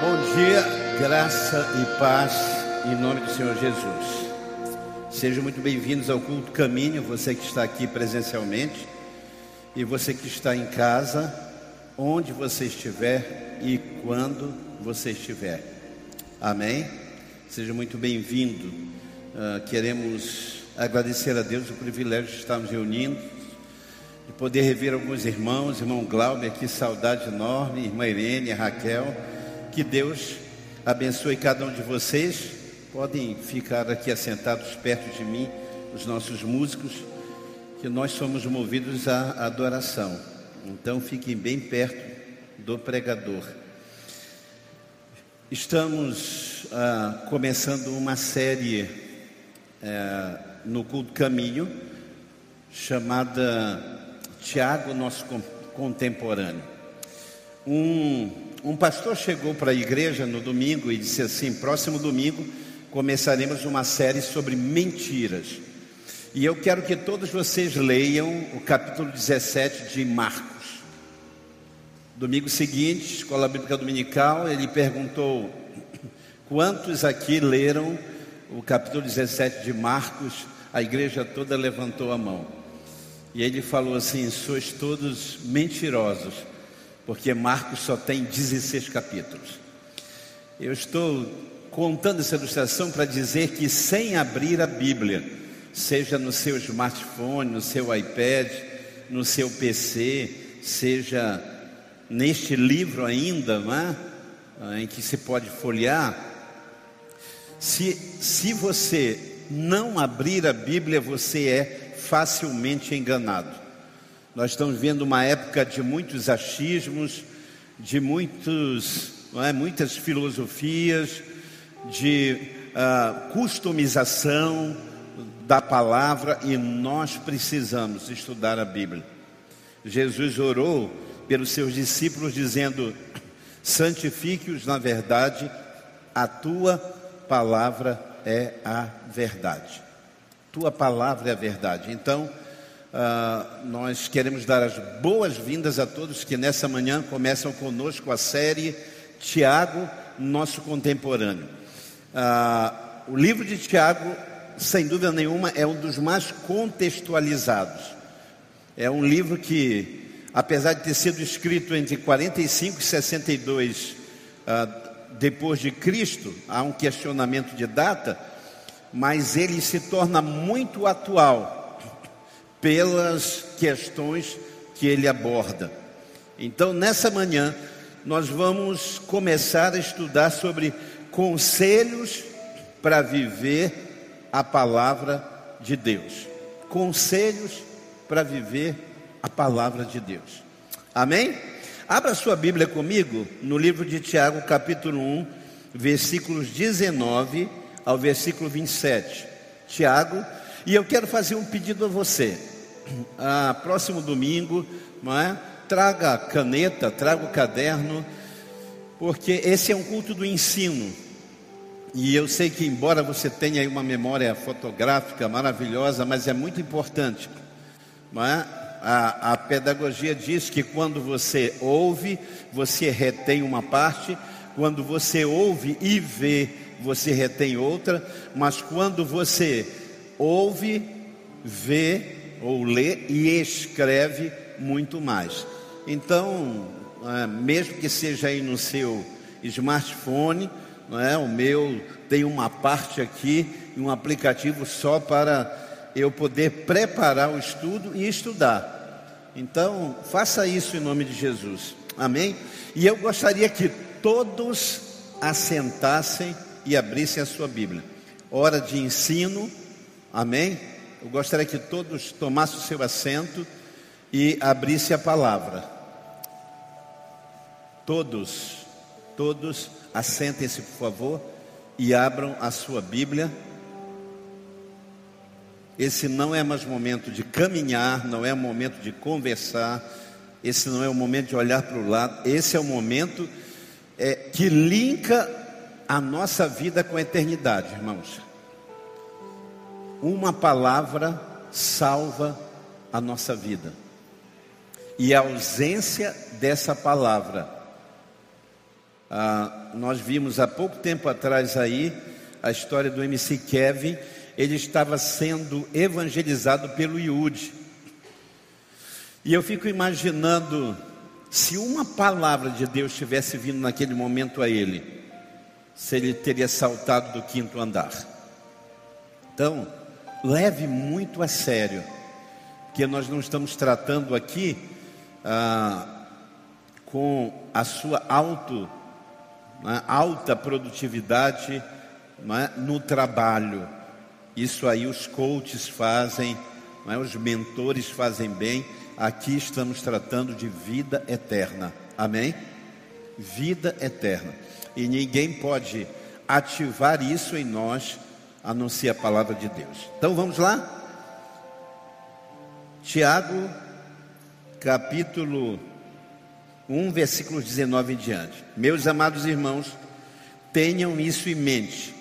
Bom dia, graça e paz em nome do Senhor Jesus. Sejam muito bem-vindos ao culto Caminho, você que está aqui presencialmente e você que está em casa, onde você estiver e quando você estiver. Amém? Seja muito bem-vindo. Uh, queremos agradecer a Deus o privilégio de estarmos reunindo, de poder rever alguns irmãos, irmão Glauber, que saudade enorme, irmã Irene, Raquel. Que Deus abençoe cada um de vocês Podem ficar aqui assentados perto de mim, os nossos músicos, que nós somos movidos à adoração. Então fiquem bem perto do pregador. Estamos ah, começando uma série eh, no culto caminho chamada Tiago, nosso contemporâneo. Um, um pastor chegou para a igreja no domingo e disse assim: próximo domingo começaremos uma série sobre mentiras. E eu quero que todos vocês leiam o capítulo 17 de Marcos. Domingo seguinte, Escola Bíblica Dominical, ele perguntou: quantos aqui leram o capítulo 17 de Marcos? A igreja toda levantou a mão. E ele falou assim: sois todos mentirosos, porque Marcos só tem 16 capítulos. Eu estou contando essa ilustração para dizer que sem abrir a Bíblia, seja no seu smartphone, no seu iPad, no seu PC, seja neste livro ainda, né, em que se pode folhear, se, se você não abrir a Bíblia, você é facilmente enganado. Nós estamos vendo uma época de muitos achismos, de muitos, é, muitas filosofias, de uh, customização da palavra e nós precisamos estudar a Bíblia. Jesus orou pelos seus discípulos dizendo: santifique-os na verdade, a tua palavra é a verdade. Tua palavra é a verdade. Então, uh, nós queremos dar as boas-vindas a todos que nessa manhã começam conosco a série Tiago, nosso contemporâneo. Ah, o livro de Tiago, sem dúvida nenhuma, é um dos mais contextualizados. É um livro que, apesar de ter sido escrito entre 45 e 62 ah, depois de Cristo, há um questionamento de data, mas ele se torna muito atual pelas questões que ele aborda. Então, nessa manhã, nós vamos começar a estudar sobre conselhos para viver a palavra de Deus. Conselhos para viver a palavra de Deus. Amém? Abra sua Bíblia comigo no livro de Tiago, capítulo 1, versículos 19 ao versículo 27. Tiago, e eu quero fazer um pedido a você. Ah, próximo domingo, não é? Traga caneta, traga o caderno, porque esse é um culto do ensino. E eu sei que, embora você tenha aí uma memória fotográfica maravilhosa, mas é muito importante. Não é? a, a pedagogia diz que quando você ouve, você retém uma parte, quando você ouve e vê, você retém outra, mas quando você ouve, vê ou lê e escreve muito mais. Então, é, mesmo que seja aí no seu smartphone, não é? O meu tem uma parte aqui, um aplicativo só para eu poder preparar o estudo e estudar. Então, faça isso em nome de Jesus. Amém? E eu gostaria que todos assentassem e abrissem a sua Bíblia. Hora de ensino. Amém? Eu gostaria que todos tomassem o seu assento e abrissem a palavra. Todos, todos Assentem-se, por favor, e abram a sua Bíblia. Esse não é mais momento de caminhar, não é momento de conversar, esse não é o momento de olhar para o lado, esse é o momento é, que linka a nossa vida com a eternidade, irmãos. Uma palavra salva a nossa vida, e a ausência dessa palavra Ah, nós vimos há pouco tempo atrás aí a história do MC Kevin. Ele estava sendo evangelizado pelo Yud. E eu fico imaginando se uma palavra de Deus tivesse vindo naquele momento a ele, se ele teria saltado do quinto andar. Então, leve muito a sério, porque nós não estamos tratando aqui ah, com a sua auto, né, alta produtividade né, no trabalho. Isso aí os coaches fazem, né, os mentores fazem bem. Aqui estamos tratando de vida eterna. Amém? Vida eterna. E ninguém pode ativar isso em nós a não ser a palavra de Deus. Então vamos lá? Tiago, capítulo 1, versículos 19 em diante. Meus amados irmãos, tenham isso em mente.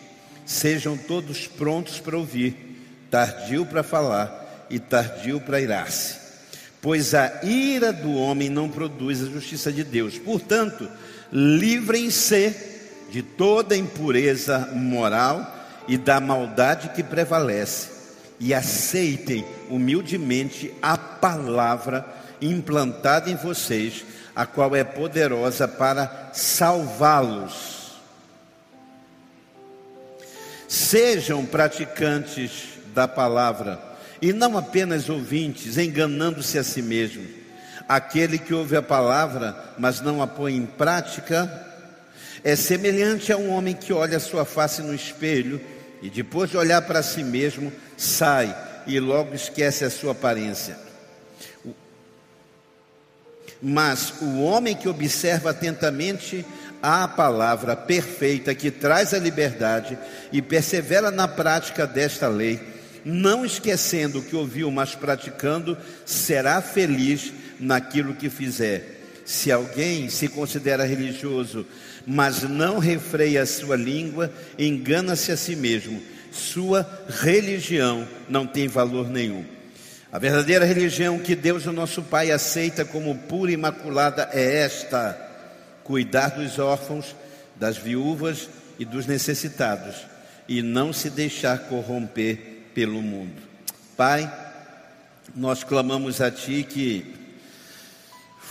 Sejam todos prontos para ouvir, tardio para falar e tardio para irar-se. Pois a ira do homem não produz a justiça de Deus. Portanto, livrem-se de toda impureza moral e da maldade que prevalece, e aceitem humildemente a palavra implantada em vocês, a qual é poderosa para salvá-los. Sejam praticantes da palavra e não apenas ouvintes, enganando-se a si mesmos. Aquele que ouve a palavra, mas não a põe em prática, é semelhante a um homem que olha a sua face no espelho e depois de olhar para si mesmo, sai e logo esquece a sua aparência. Mas o homem que observa atentamente a palavra perfeita que traz a liberdade e persevera na prática desta lei, não esquecendo o que ouviu, mas praticando, será feliz naquilo que fizer. Se alguém se considera religioso, mas não refreia a sua língua, engana-se a si mesmo. Sua religião não tem valor nenhum. A verdadeira religião que Deus, o nosso Pai, aceita como pura e imaculada é esta: cuidar dos órfãos, das viúvas e dos necessitados, e não se deixar corromper pelo mundo. Pai, nós clamamos a Ti que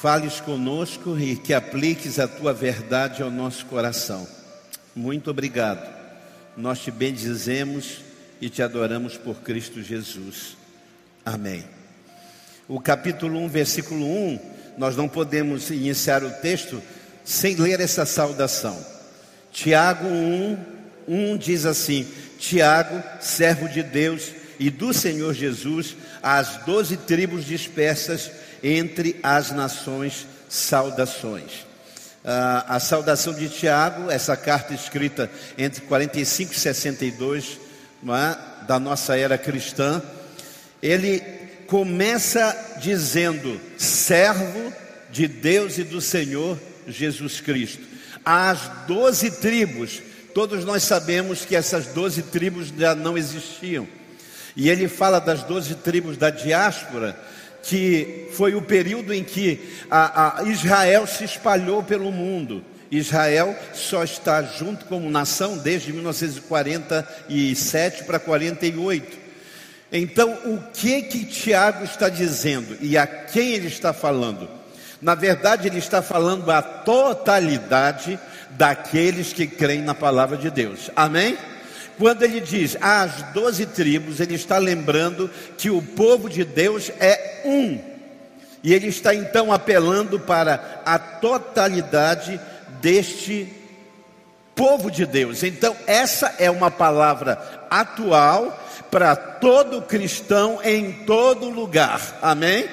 fales conosco e que apliques a tua verdade ao nosso coração. Muito obrigado. Nós te bendizemos e te adoramos por Cristo Jesus. Amém. O capítulo 1, versículo 1, nós não podemos iniciar o texto sem ler essa saudação. Tiago 1, 1 diz assim: Tiago, servo de Deus e do Senhor Jesus, às doze tribos dispersas entre as nações, saudações. Ah, a saudação de Tiago, essa carta escrita entre 45 e 62 é? da nossa era cristã, ele começa dizendo: servo de Deus e do Senhor Jesus Cristo. As doze tribos, todos nós sabemos que essas doze tribos já não existiam. E ele fala das doze tribos da diáspora, que foi o período em que a, a Israel se espalhou pelo mundo. Israel só está junto como nação desde 1947 para 48. Então, o que que Tiago está dizendo e a quem ele está falando? Na verdade, ele está falando a totalidade daqueles que creem na palavra de Deus. Amém? Quando ele diz as doze tribos, ele está lembrando que o povo de Deus é um. E ele está então apelando para a totalidade deste povo de Deus. Então, essa é uma palavra atual para todo cristão em todo lugar. Amém?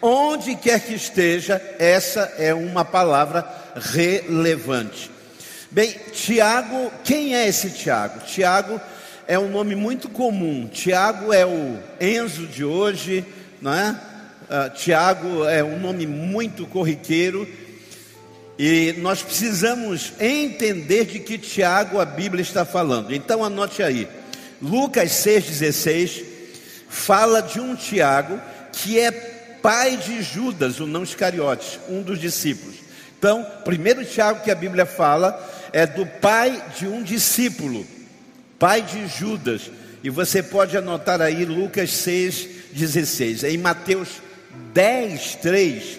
Onde quer que esteja, essa é uma palavra relevante. Bem, Tiago, quem é esse Tiago? Tiago é um nome muito comum. Tiago é o Enzo de hoje, não é? Uh, Tiago é um nome muito corriqueiro. E nós precisamos entender de que Tiago a Bíblia está falando. Então anote aí. Lucas 6,16 fala de um Tiago que é pai de Judas, o não Iscariotes, um dos discípulos. Então, primeiro Tiago que a Bíblia fala é do pai de um discípulo, pai de Judas. E você pode anotar aí Lucas 6,16. Em Mateus 10, 3,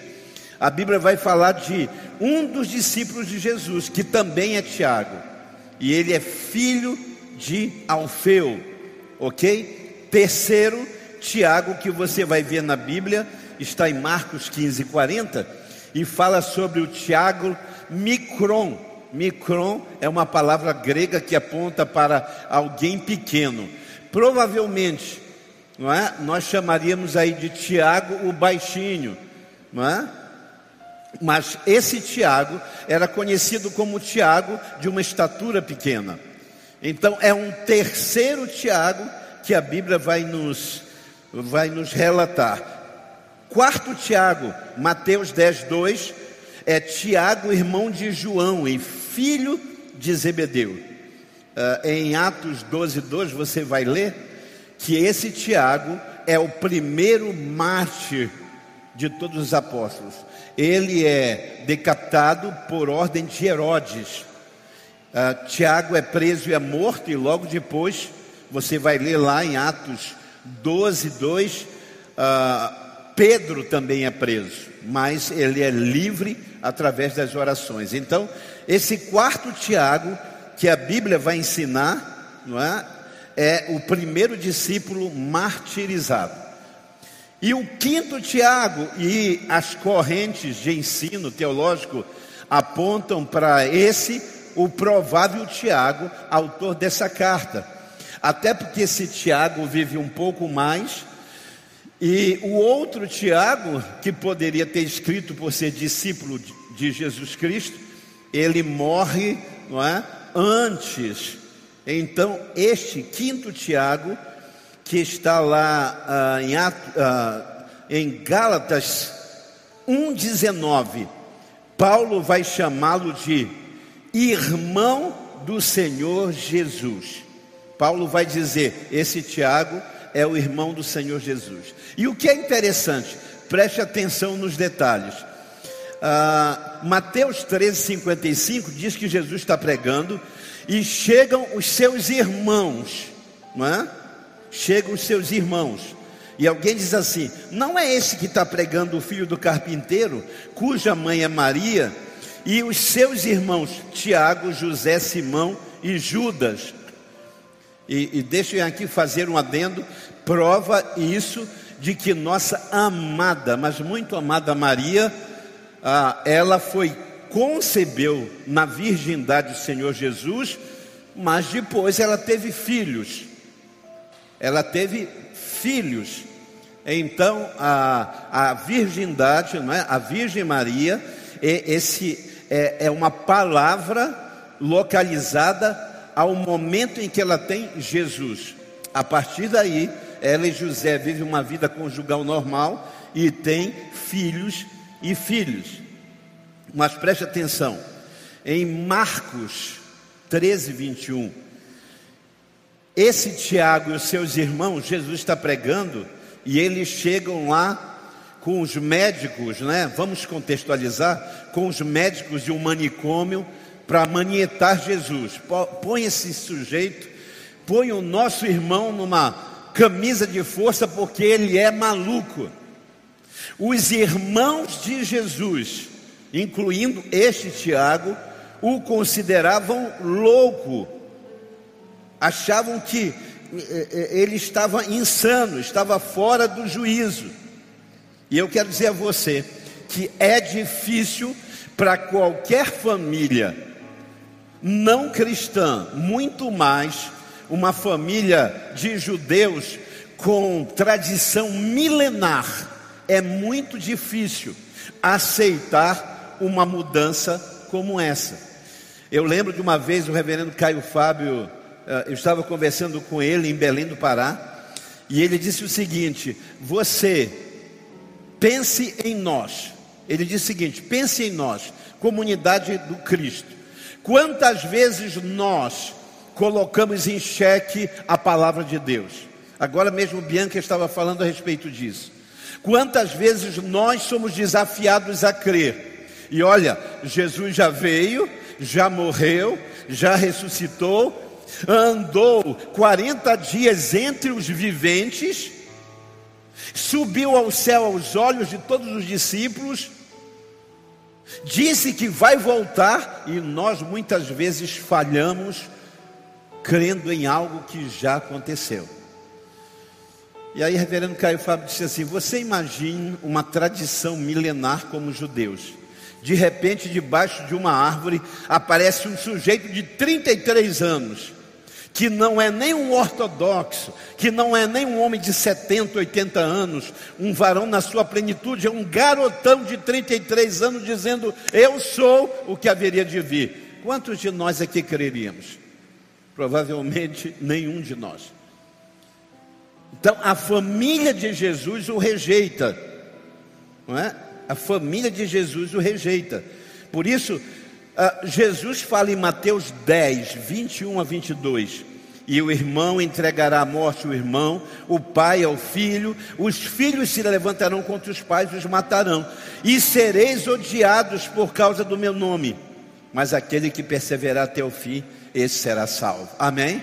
a Bíblia vai falar de um dos discípulos de Jesus, que também é Tiago. E ele é filho de Alfeu, ok? Terceiro, Tiago, que você vai ver na Bíblia, está em Marcos 15, 40, e fala sobre o Tiago Micron. Micron é uma palavra grega que aponta para alguém pequeno. Provavelmente, não é? Nós chamaríamos aí de Tiago o baixinho, não é? Mas esse Tiago era conhecido como Tiago de uma estatura pequena. Então é um terceiro Tiago que a Bíblia vai nos vai nos relatar. Quarto Tiago, Mateus 10, 2, é Tiago, irmão de João e filho de Zebedeu. Uh, em Atos 12, 2, você vai ler que esse Tiago é o primeiro mártir de todos os apóstolos. Ele é decapitado por ordem de Herodes. Uh, Tiago é preso e é morto, e logo depois, você vai ler lá em Atos 12, 2, uh, Pedro também é preso, mas ele é livre através das orações. Então, esse quarto Tiago, que a Bíblia vai ensinar, não é? é o primeiro discípulo martirizado. E o quinto Tiago e as correntes de ensino teológico apontam para esse, o provável Tiago, autor dessa carta. Até porque esse Tiago vive um pouco mais, e o outro Tiago, que poderia ter escrito por ser discípulo de Jesus Cristo, ele morre, não é? Antes. Então, este quinto Tiago, que está lá ah, em, ah, em Gálatas 1,19, Paulo vai chamá-lo de irmão do Senhor Jesus. Paulo vai dizer: esse Tiago é o irmão do Senhor Jesus. E o que é interessante, preste atenção nos detalhes. Ah, Mateus 13,55 diz que Jesus está pregando e chegam os seus irmãos, não é? Chegam os seus irmãos. E alguém diz assim: não é esse que está pregando o filho do carpinteiro, cuja mãe é Maria, e os seus irmãos Tiago, José, Simão e Judas. E, e deixa eu aqui fazer um adendo, prova isso de que nossa amada, mas muito amada Maria, ah, ela foi concebeu na virgindade do Senhor Jesus, mas depois ela teve filhos. Ela teve filhos. Então a, a virgindade, não é? a Virgem Maria, é, esse, é, é uma palavra localizada ao momento em que ela tem Jesus. A partir daí, ela e José vivem uma vida conjugal normal e têm filhos e filhos. Mas preste atenção, em Marcos 13, 21, esse Tiago e seus irmãos, Jesus está pregando, e eles chegam lá com os médicos, né? Vamos contextualizar, com os médicos de um manicômio para manietar Jesus. Põe esse sujeito, põe o nosso irmão numa camisa de força porque ele é maluco. Os irmãos de Jesus, incluindo este Tiago, o consideravam louco. Achavam que eh, eh, ele estava insano, estava fora do juízo. E eu quero dizer a você que é difícil para qualquer família não cristã, muito mais uma família de judeus com tradição milenar, é muito difícil aceitar uma mudança como essa. Eu lembro de uma vez o reverendo Caio Fábio, eh, eu estava conversando com ele em Belém do Pará, e ele disse o seguinte: Você pense em nós. Ele disse o seguinte: pense em nós, comunidade do Cristo. Quantas vezes nós colocamos em xeque a palavra de Deus? Agora mesmo Bianca estava falando a respeito disso. Quantas vezes nós somos desafiados a crer E olha, Jesus já veio, já morreu, já ressuscitou, andou 40 dias entre os viventes, subiu ao céu aos olhos de todos os discípulos, disse que vai voltar e nós muitas vezes falhamos crendo em algo que já aconteceu. E aí, reverendo Caio Fábio disse assim: Você imagina uma tradição milenar como os judeus. De repente, debaixo de uma árvore, aparece um sujeito de 33 anos, que não é nem um ortodoxo, que não é nem um homem de 70, 80 anos, um varão na sua plenitude, é um garotão de 33 anos dizendo: Eu sou o que haveria de vir. Quantos de nós aqui creríamos? Provavelmente nenhum de nós. Então a família de Jesus o rejeita, não é? A família de Jesus o rejeita. Por isso, uh, Jesus fala em Mateus 10, 21 a 22. E o irmão entregará à morte o irmão, o pai ao filho, os filhos se levantarão contra os pais e os matarão, e sereis odiados por causa do meu nome. Mas aquele que perseverar até o fim, esse será salvo. Amém?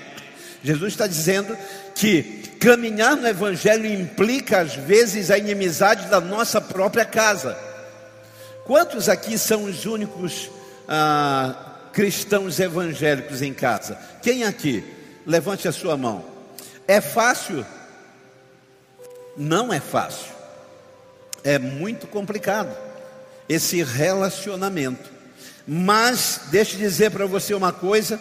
Jesus está dizendo que caminhar no Evangelho implica, às vezes, a inimizade da nossa própria casa. Quantos aqui são os únicos ah, cristãos evangélicos em casa? Quem aqui? Levante a sua mão. É fácil? Não é fácil. É muito complicado esse relacionamento. Mas, deixe dizer para você uma coisa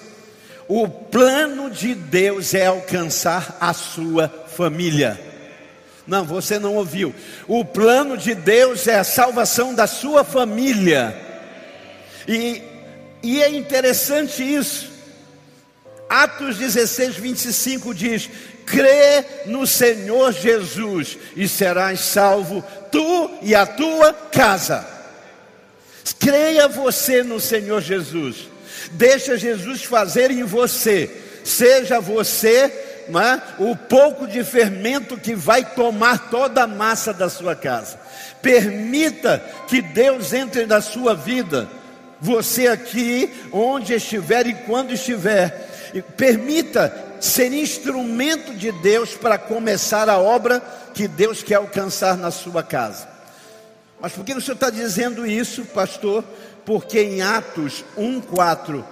o plano de Deus é alcançar a sua família. Não, você não ouviu. O plano de Deus é a salvação da sua família. E, e é interessante isso. Atos 16, 25 diz: crê no Senhor Jesus e serás salvo, tu e a tua casa. Creia você no Senhor Jesus. Deixa Jesus fazer em você. Seja você é? o pouco de fermento que vai tomar toda a massa da sua casa. Permita que Deus entre na sua vida. Você aqui, onde estiver e quando estiver, permita ser instrumento de Deus para começar a obra que Deus quer alcançar na sua casa. Mas por que o senhor está dizendo isso, pastor? porque em Atos 1:4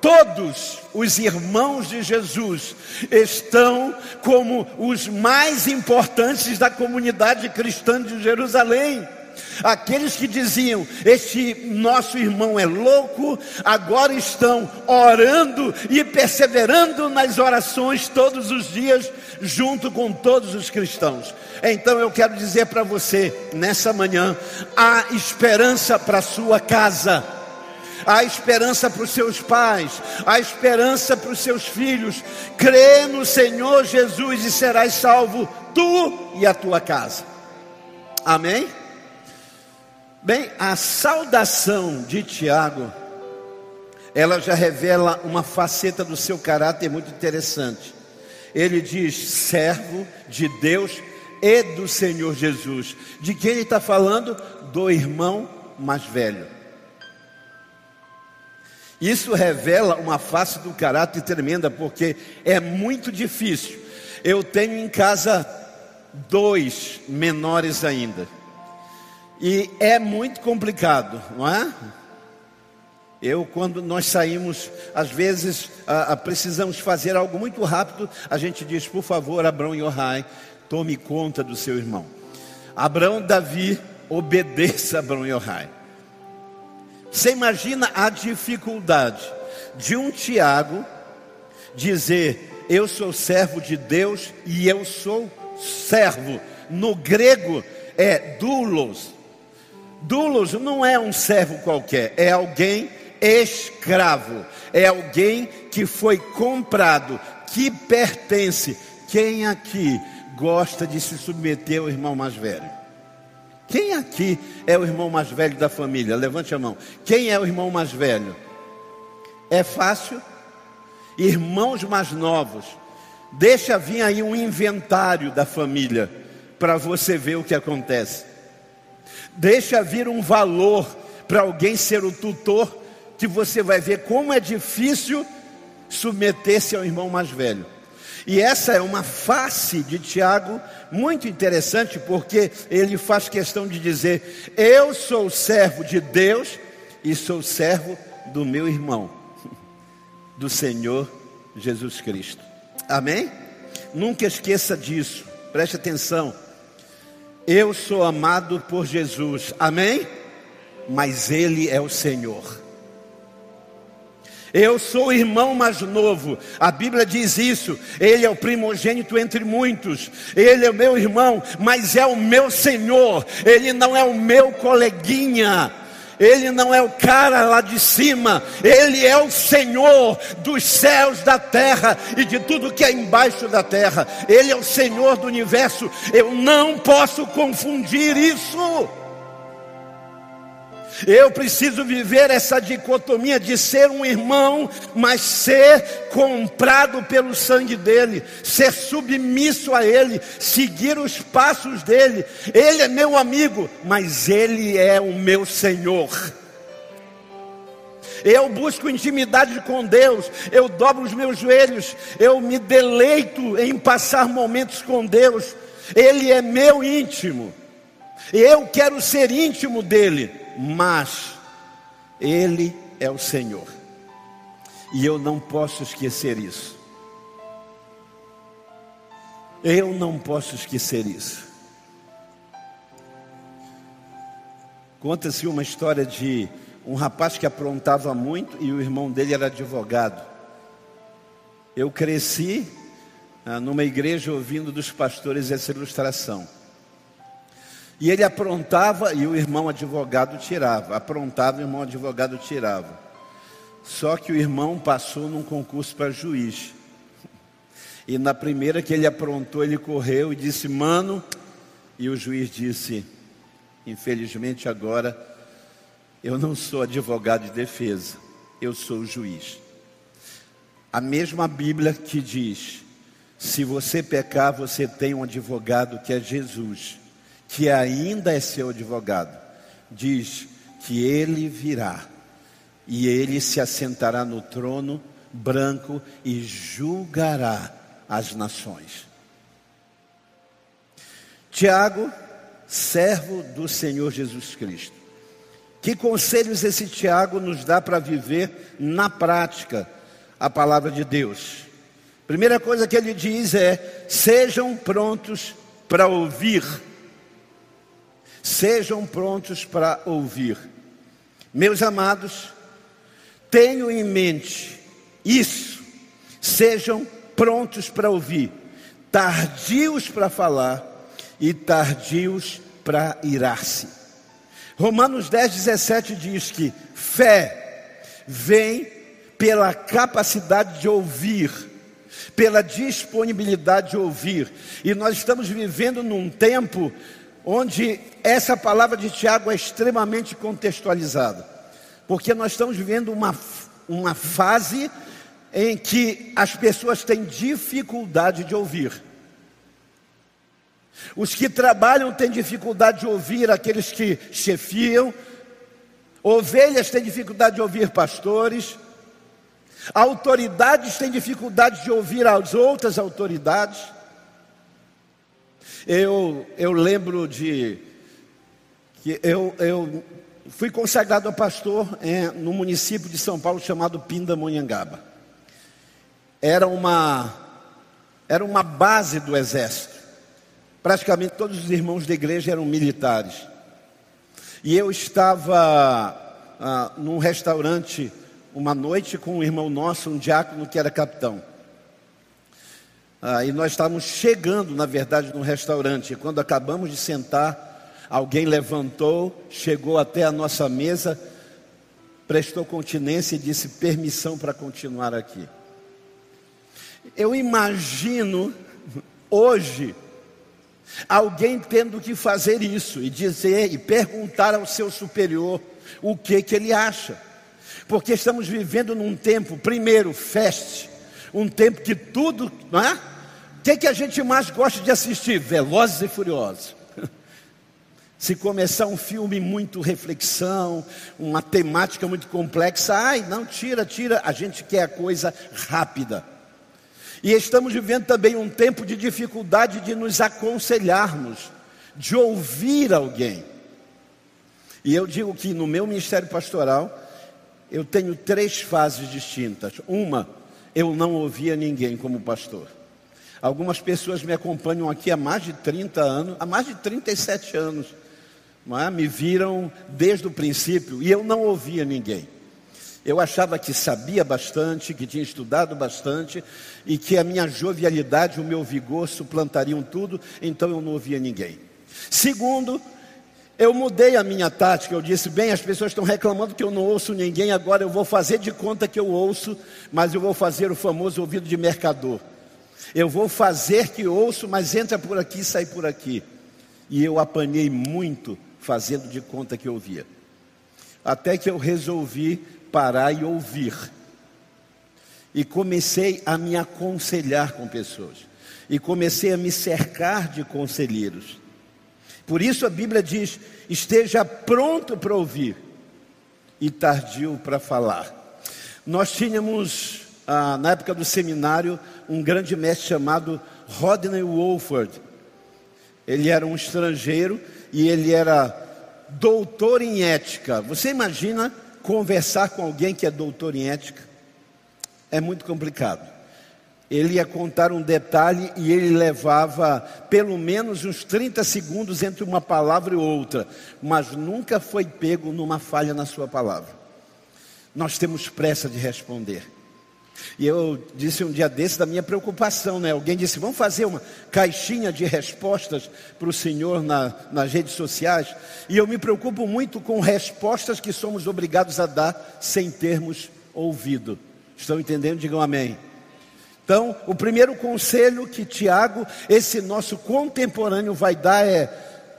todos os irmãos de Jesus estão como os mais importantes da comunidade cristã de Jerusalém. Aqueles que diziam: Este nosso irmão é louco, agora estão orando e perseverando nas orações todos os dias, junto com todos os cristãos. Então eu quero dizer para você, nessa manhã, há esperança para a sua casa há esperança para os seus pais, há esperança para os seus filhos. Crê no Senhor Jesus e serás salvo, tu e a tua casa. Amém? Bem, a saudação de Tiago, ela já revela uma faceta do seu caráter muito interessante. Ele diz: servo de Deus e do Senhor Jesus. De quem ele está falando? Do irmão mais velho. Isso revela uma face do caráter tremenda, porque é muito difícil. Eu tenho em casa dois menores ainda. E é muito complicado, não é? Eu, quando nós saímos, às vezes a, a, precisamos fazer algo muito rápido, a gente diz, por favor, Abraão e Ohai, tome conta do seu irmão. Abraão, Davi, obedeça Abraão e Ohai. Você imagina a dificuldade de um Tiago dizer: Eu sou servo de Deus e eu sou servo. No grego é doulos. Doulos não é um servo qualquer, é alguém escravo, é alguém que foi comprado, que pertence. Quem aqui gosta de se submeter ao irmão mais velho? Quem aqui é o irmão mais velho da família? Levante a mão. Quem é o irmão mais velho? É fácil? Irmãos mais novos, deixa vir aí um inventário da família para você ver o que acontece. Deixa vir um valor para alguém ser o tutor, que você vai ver como é difícil submeter-se ao irmão mais velho. E essa é uma face de Tiago muito interessante, porque ele faz questão de dizer: Eu sou servo de Deus e sou servo do meu irmão, do Senhor Jesus Cristo. Amém? Nunca esqueça disso, preste atenção. Eu sou amado por Jesus, amém? Mas Ele é o Senhor. Eu sou o irmão mais novo, a Bíblia diz isso. Ele é o primogênito entre muitos, ele é o meu irmão, mas é o meu Senhor, ele não é o meu coleguinha. Ele não é o cara lá de cima, Ele é o Senhor dos céus, da terra e de tudo que é embaixo da terra. Ele é o Senhor do universo. Eu não posso confundir isso. Eu preciso viver essa dicotomia de ser um irmão, mas ser comprado pelo sangue dele, ser submisso a ele, seguir os passos dele. Ele é meu amigo, mas ele é o meu Senhor. Eu busco intimidade com Deus, eu dobro os meus joelhos, eu me deleito em passar momentos com Deus. Ele é meu íntimo. Eu quero ser íntimo dele mas Ele é o Senhor. E eu não posso esquecer isso. Eu não posso esquecer isso. Conta-se uma história de um rapaz que aprontava muito e o irmão dele era advogado. Eu cresci ah, numa igreja ouvindo dos pastores essa ilustração. E ele aprontava e o irmão advogado tirava. Aprontava e o irmão advogado tirava. Só que o irmão passou num concurso para juiz. E na primeira que ele aprontou, ele correu e disse: Mano. E o juiz disse: Infelizmente agora eu não sou advogado de defesa, eu sou juiz. A mesma Bíblia que diz: se você pecar, você tem um advogado que é Jesus que ainda é seu advogado, diz que ele virá e ele se assentará no trono branco e julgará as nações. Tiago, servo do Senhor Jesus Cristo. Que conselhos esse Tiago nos dá para viver na prática a palavra de Deus? Primeira coisa que ele diz é: sejam prontos para ouvir Sejam prontos para ouvir. Meus amados, tenham em mente isso. Sejam prontos para ouvir, tardios para falar e tardios para irar-se. Romanos 10, 17 diz que fé vem pela capacidade de ouvir, pela disponibilidade de ouvir. E nós estamos vivendo num tempo onde essa palavra de Tiago é extremamente contextualizada, porque nós estamos vivendo uma, uma fase em que as pessoas têm dificuldade de ouvir. Os que trabalham têm dificuldade de ouvir aqueles que chefiam, ovelhas têm dificuldade de ouvir pastores, autoridades têm dificuldade de ouvir as outras autoridades. Eu, eu lembro de que eu, eu fui consagrado a pastor é, no município de São Paulo chamado Pindamonhangaba. Era uma, era uma base do exército. Praticamente todos os irmãos da igreja eram militares. E eu estava ah, num restaurante uma noite com um irmão nosso, um diácono que era capitão. Ah, e nós estávamos chegando, na verdade, no restaurante. E quando acabamos de sentar, alguém levantou, chegou até a nossa mesa, prestou continência e disse permissão para continuar aqui. Eu imagino hoje alguém tendo que fazer isso e dizer e perguntar ao seu superior o que que ele acha. Porque estamos vivendo num tempo, primeiro, feste, um tempo que tudo, não é? O que, que a gente mais gosta de assistir? Velozes e Furiosos. Se começar um filme muito reflexão, uma temática muito complexa, ai, não, tira, tira, a gente quer a coisa rápida. E estamos vivendo também um tempo de dificuldade de nos aconselharmos, de ouvir alguém. E eu digo que no meu ministério pastoral, eu tenho três fases distintas. Uma, eu não ouvia ninguém como pastor. Algumas pessoas me acompanham aqui há mais de 30 anos, há mais de 37 anos. É? Me viram desde o princípio e eu não ouvia ninguém. Eu achava que sabia bastante, que tinha estudado bastante e que a minha jovialidade, o meu vigor suplantariam tudo, então eu não ouvia ninguém. Segundo, eu mudei a minha tática. Eu disse: bem, as pessoas estão reclamando que eu não ouço ninguém, agora eu vou fazer de conta que eu ouço, mas eu vou fazer o famoso ouvido de mercador. Eu vou fazer que ouço, mas entra por aqui e sai por aqui. E eu apanhei muito fazendo de conta que ouvia. Até que eu resolvi parar e ouvir. E comecei a me aconselhar com pessoas. E comecei a me cercar de conselheiros. Por isso a Bíblia diz: esteja pronto para ouvir e tardio para falar. Nós tínhamos, ah, na época do seminário, um grande mestre chamado Rodney Wolford. Ele era um estrangeiro e ele era doutor em ética. Você imagina conversar com alguém que é doutor em ética? É muito complicado. Ele ia contar um detalhe e ele levava pelo menos uns 30 segundos entre uma palavra e outra, mas nunca foi pego numa falha na sua palavra. Nós temos pressa de responder. E eu disse um dia desse da minha preocupação, né? Alguém disse: vamos fazer uma caixinha de respostas para o Senhor na, nas redes sociais. E eu me preocupo muito com respostas que somos obrigados a dar sem termos ouvido. Estão entendendo? Digam amém. Então, o primeiro conselho que Tiago, esse nosso contemporâneo, vai dar é: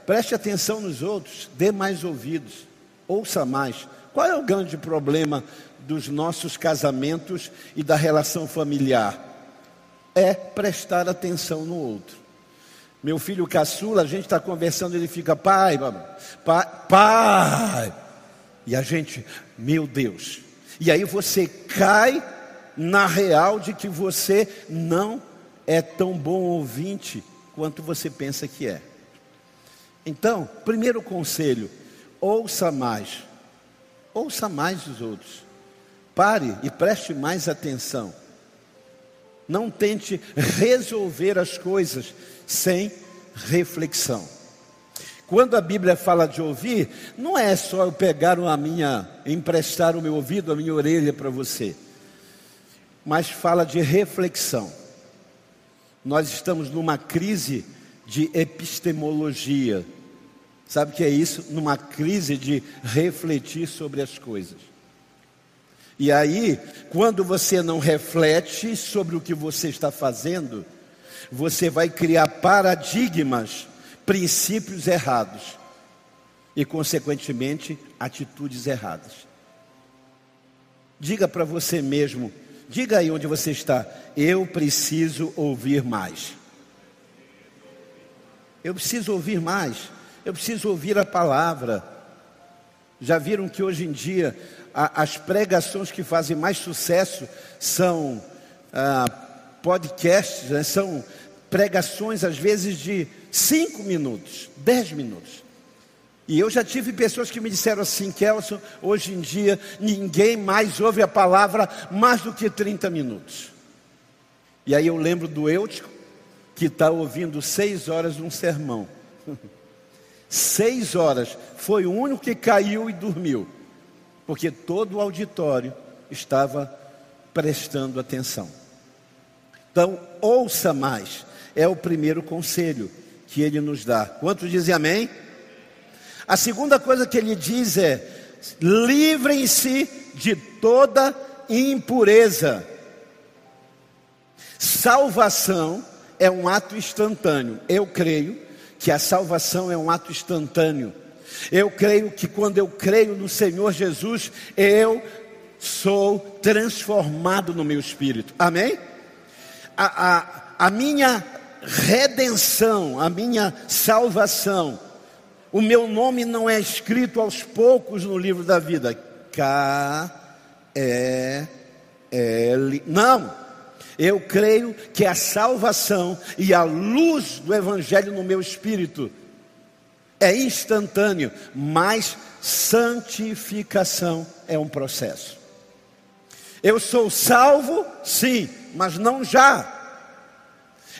preste atenção nos outros, dê mais ouvidos, ouça mais. Qual é o grande problema dos nossos casamentos e da relação familiar é prestar atenção no outro. Meu filho caçula, a gente está conversando, ele fica, pai, pai, pai. E a gente, meu Deus. E aí você cai na real de que você não é tão bom ouvinte quanto você pensa que é. Então, primeiro conselho, ouça mais. Ouça mais os outros. Pare e preste mais atenção. Não tente resolver as coisas sem reflexão. Quando a Bíblia fala de ouvir, não é só eu pegar a minha, emprestar o meu ouvido, a minha orelha para você, mas fala de reflexão. Nós estamos numa crise de epistemologia. Sabe o que é isso? Numa crise de refletir sobre as coisas. E aí, quando você não reflete sobre o que você está fazendo, você vai criar paradigmas, princípios errados e, consequentemente, atitudes erradas. Diga para você mesmo, diga aí onde você está, eu preciso ouvir mais. Eu preciso ouvir mais, eu preciso ouvir a palavra. Já viram que hoje em dia a, as pregações que fazem mais sucesso são ah, podcasts, né? são pregações às vezes de cinco minutos, dez minutos. E eu já tive pessoas que me disseram assim, Kelson, hoje em dia ninguém mais ouve a palavra mais do que 30 minutos. E aí eu lembro do Eutico, que está ouvindo seis horas um sermão. seis horas, foi o único que caiu e dormiu porque todo o auditório estava prestando atenção. Então, ouça mais, é o primeiro conselho que ele nos dá. Quantos dizem amém? A segunda coisa que ele diz é: livrem-se de toda impureza. Salvação é um ato instantâneo. Eu creio que a salvação é um ato instantâneo. Eu creio que quando eu creio no Senhor Jesus, eu sou transformado no meu espírito. Amém? A, a, a minha redenção, a minha salvação, O meu nome não é escrito aos poucos no livro da vida. K, E, L. Não. Eu creio que a salvação e a luz do Evangelho no meu espírito é instantâneo, mas santificação é um processo. Eu sou salvo, sim, mas não já.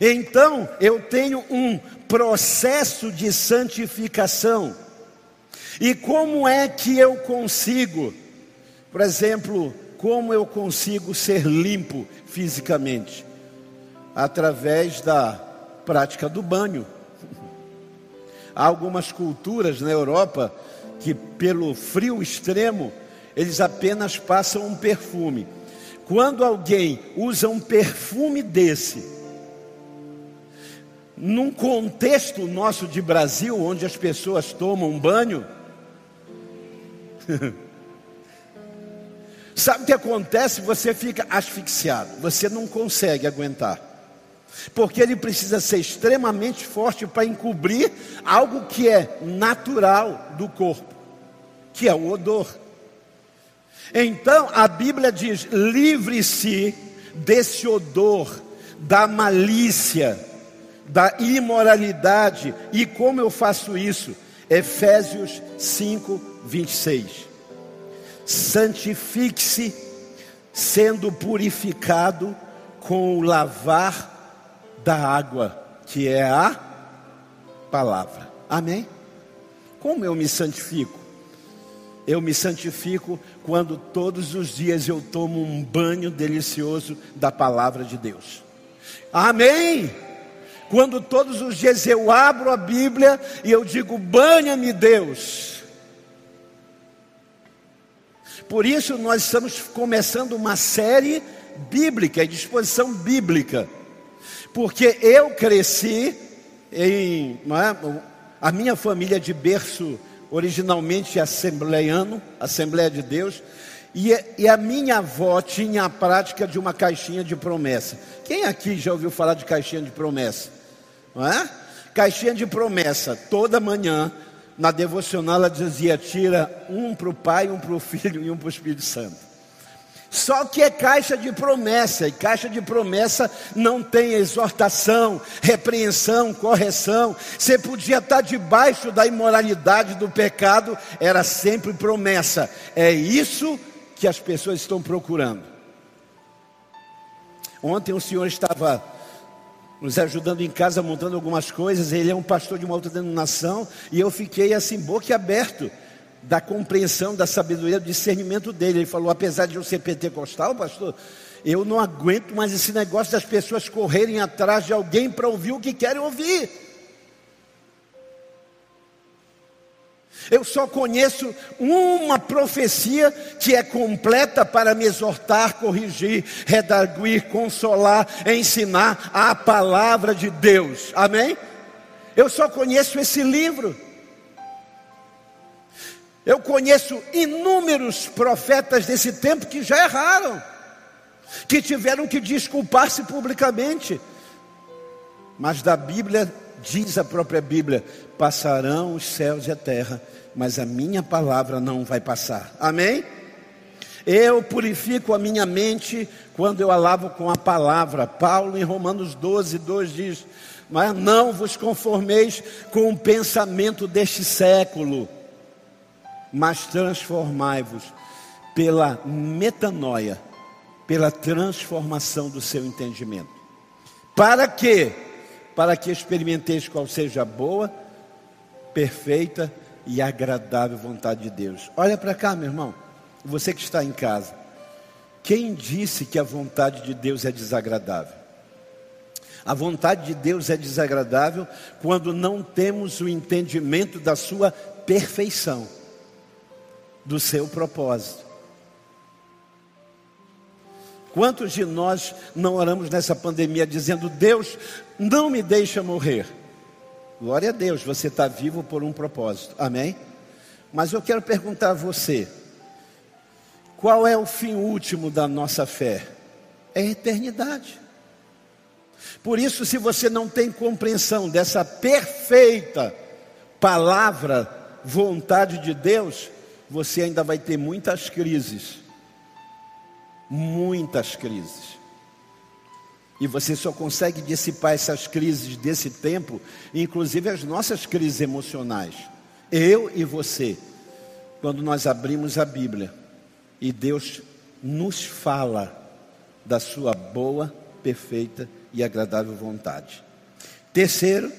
Então, eu tenho um processo de santificação. E como é que eu consigo, por exemplo, como eu consigo ser limpo fisicamente? Através da prática do banho. Há algumas culturas na Europa que, pelo frio extremo, eles apenas passam um perfume. Quando alguém usa um perfume desse, num contexto nosso de Brasil, onde as pessoas tomam banho, sabe o que acontece? Você fica asfixiado, você não consegue aguentar, porque ele precisa ser extremamente forte para encobrir algo que é natural do corpo, que é o odor. Então a Bíblia diz: livre-se desse odor, da malícia, da imoralidade. E como eu faço isso? Efésios 5, 26. Santifique-se, sendo purificado com o lavar da água, que é a palavra. Amém? Como eu me santifico? Eu me santifico quando todos os dias eu tomo um banho delicioso da palavra de Deus. Amém? Quando todos os dias eu abro a Bíblia e eu digo: banha-me, Deus. Por isso nós estamos começando uma série bíblica, de exposição bíblica. Porque eu cresci em. É, a minha família de berço originalmente assembleiano, Assembleia de Deus, e, e, a minha avó tinha a prática de uma caixinha de promessa. Quem aqui já ouviu falar de caixinha de promessa? Não é? Caixinha de promessa, toda manhã, na devocional, ela dizia: tira um para o Pai, um para o Filho e um para o Espírito Santo. Só que é caixa de promessa, e caixa de promessa não tem exortação, repreensão, correção. Você podia estar debaixo da imoralidade do pecado, era sempre promessa. É isso que as pessoas estão procurando. Ontem o senhor estava nos ajudando em casa, montando algumas coisas. Ele é um pastor de uma outra denominação, e eu fiquei assim, boca aberto da compreensão, da sabedoria, do discernimento dele. Ele falou: apesar de eu ser pentecostal, pastor, eu não aguento mais esse negócio das pessoas correrem atrás de alguém para ouvir o que querem ouvir. Eu só conheço uma profecia que é completa para me exortar, corrigir, redarguir, consolar, ensinar a palavra de Deus. Amém? Eu só conheço esse livro. Eu conheço inúmeros profetas desse tempo que já erraram, que tiveram que desculpar-se publicamente. Mas da Bíblia, diz a própria Bíblia: passarão os céus e a terra, mas a minha palavra não vai passar. Amém? Eu purifico a minha mente quando eu a lavo com a palavra. Paulo em Romanos 12, 2 diz: Mas não vos conformeis com o pensamento deste século mas transformai-vos pela metanoia, pela transformação do seu entendimento. Para quê? Para que experimenteis qual seja a boa, perfeita e agradável vontade de Deus. Olha para cá, meu irmão, você que está em casa. Quem disse que a vontade de Deus é desagradável? A vontade de Deus é desagradável quando não temos o entendimento da sua perfeição do seu propósito. Quantos de nós não oramos nessa pandemia dizendo: Deus, não me deixa morrer? Glória a Deus, você está vivo por um propósito, amém? Mas eu quero perguntar a você: qual é o fim último da nossa fé? É a eternidade. Por isso, se você não tem compreensão dessa perfeita palavra, vontade de Deus, você ainda vai ter muitas crises. Muitas crises. E você só consegue dissipar essas crises desse tempo, inclusive as nossas crises emocionais. Eu e você, quando nós abrimos a Bíblia e Deus nos fala da sua boa, perfeita e agradável vontade. Terceiro,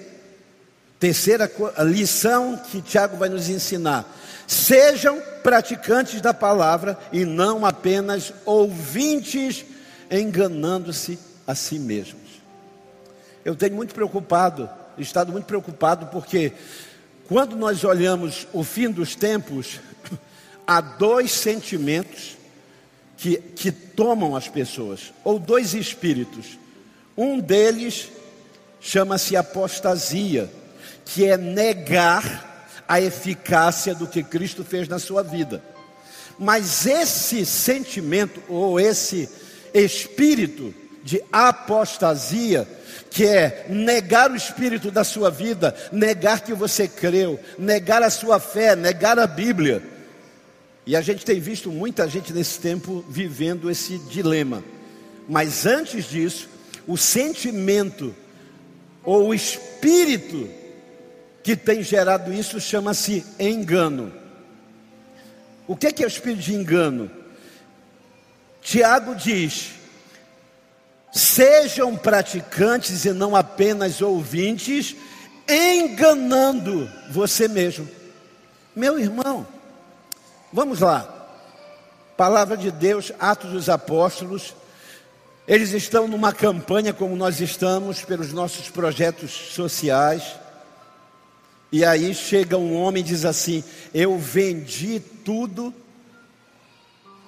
terceira lição que Tiago vai nos ensinar: sejam praticantes da palavra e não apenas ouvintes, enganando-se a si mesmos. Eu tenho muito preocupado, estado muito preocupado, porque quando nós olhamos o fim dos tempos, há dois sentimentos que, que tomam as pessoas, ou dois espíritos. Um deles chama-se apostasia, que é negar a eficácia do que Cristo fez na sua vida. Mas esse sentimento ou esse espírito de apostasia, que é negar o espírito da sua vida, negar que você creu, negar a sua fé, negar a Bíblia. E a gente tem visto muita gente nesse tempo vivendo esse dilema. Mas antes disso, o sentimento ou o espírito que tem gerado isso chama-se engano. O que é, o espírito de engano? Tiago diz: sejam praticantes e não apenas ouvintes, enganando você mesmo. Meu irmão, vamos lá. Palavra de Deus, Atos dos Apóstolos, eles estão numa campanha como nós estamos, pelos nossos projetos sociais. E aí chega um homem e diz assim: Eu vendi tudo,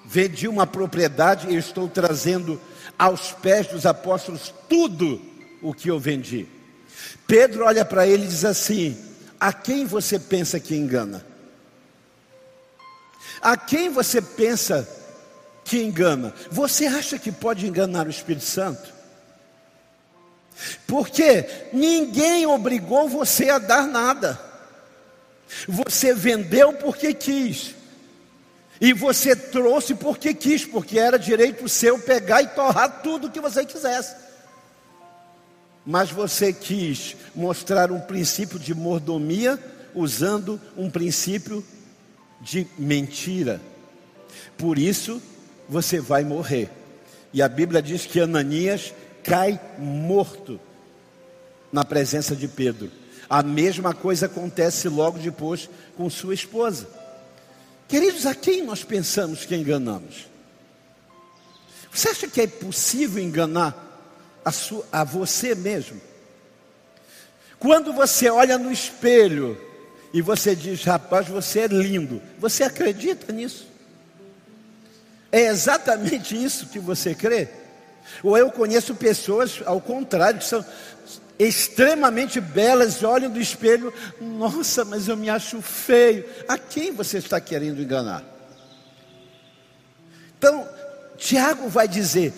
vendi uma propriedade e estou trazendo aos pés dos apóstolos tudo o que eu vendi. Pedro olha para ele e diz assim: A quem você pensa que engana? A quem você pensa que engana. Você acha que pode enganar o Espírito Santo? Porque ninguém obrigou você a dar nada. Você vendeu porque quis. E você trouxe porque quis, porque era direito seu pegar e torrar tudo que você quisesse. Mas você quis mostrar um princípio de mordomia usando um princípio de mentira. Por isso, você vai morrer. E a Bíblia diz que Ananias cai morto na presença de Pedro. A mesma coisa acontece logo depois com sua esposa. Queridos, a quem nós pensamos que enganamos? Você acha que é possível enganar a, sua, a você mesmo? Quando você olha no espelho e você diz, rapaz, você é lindo, você acredita nisso? É exatamente isso que você crê? Ou eu conheço pessoas, ao contrário, que são extremamente belas, olham do espelho, nossa, mas eu me acho feio. A quem você está querendo enganar? Então, Tiago vai dizer: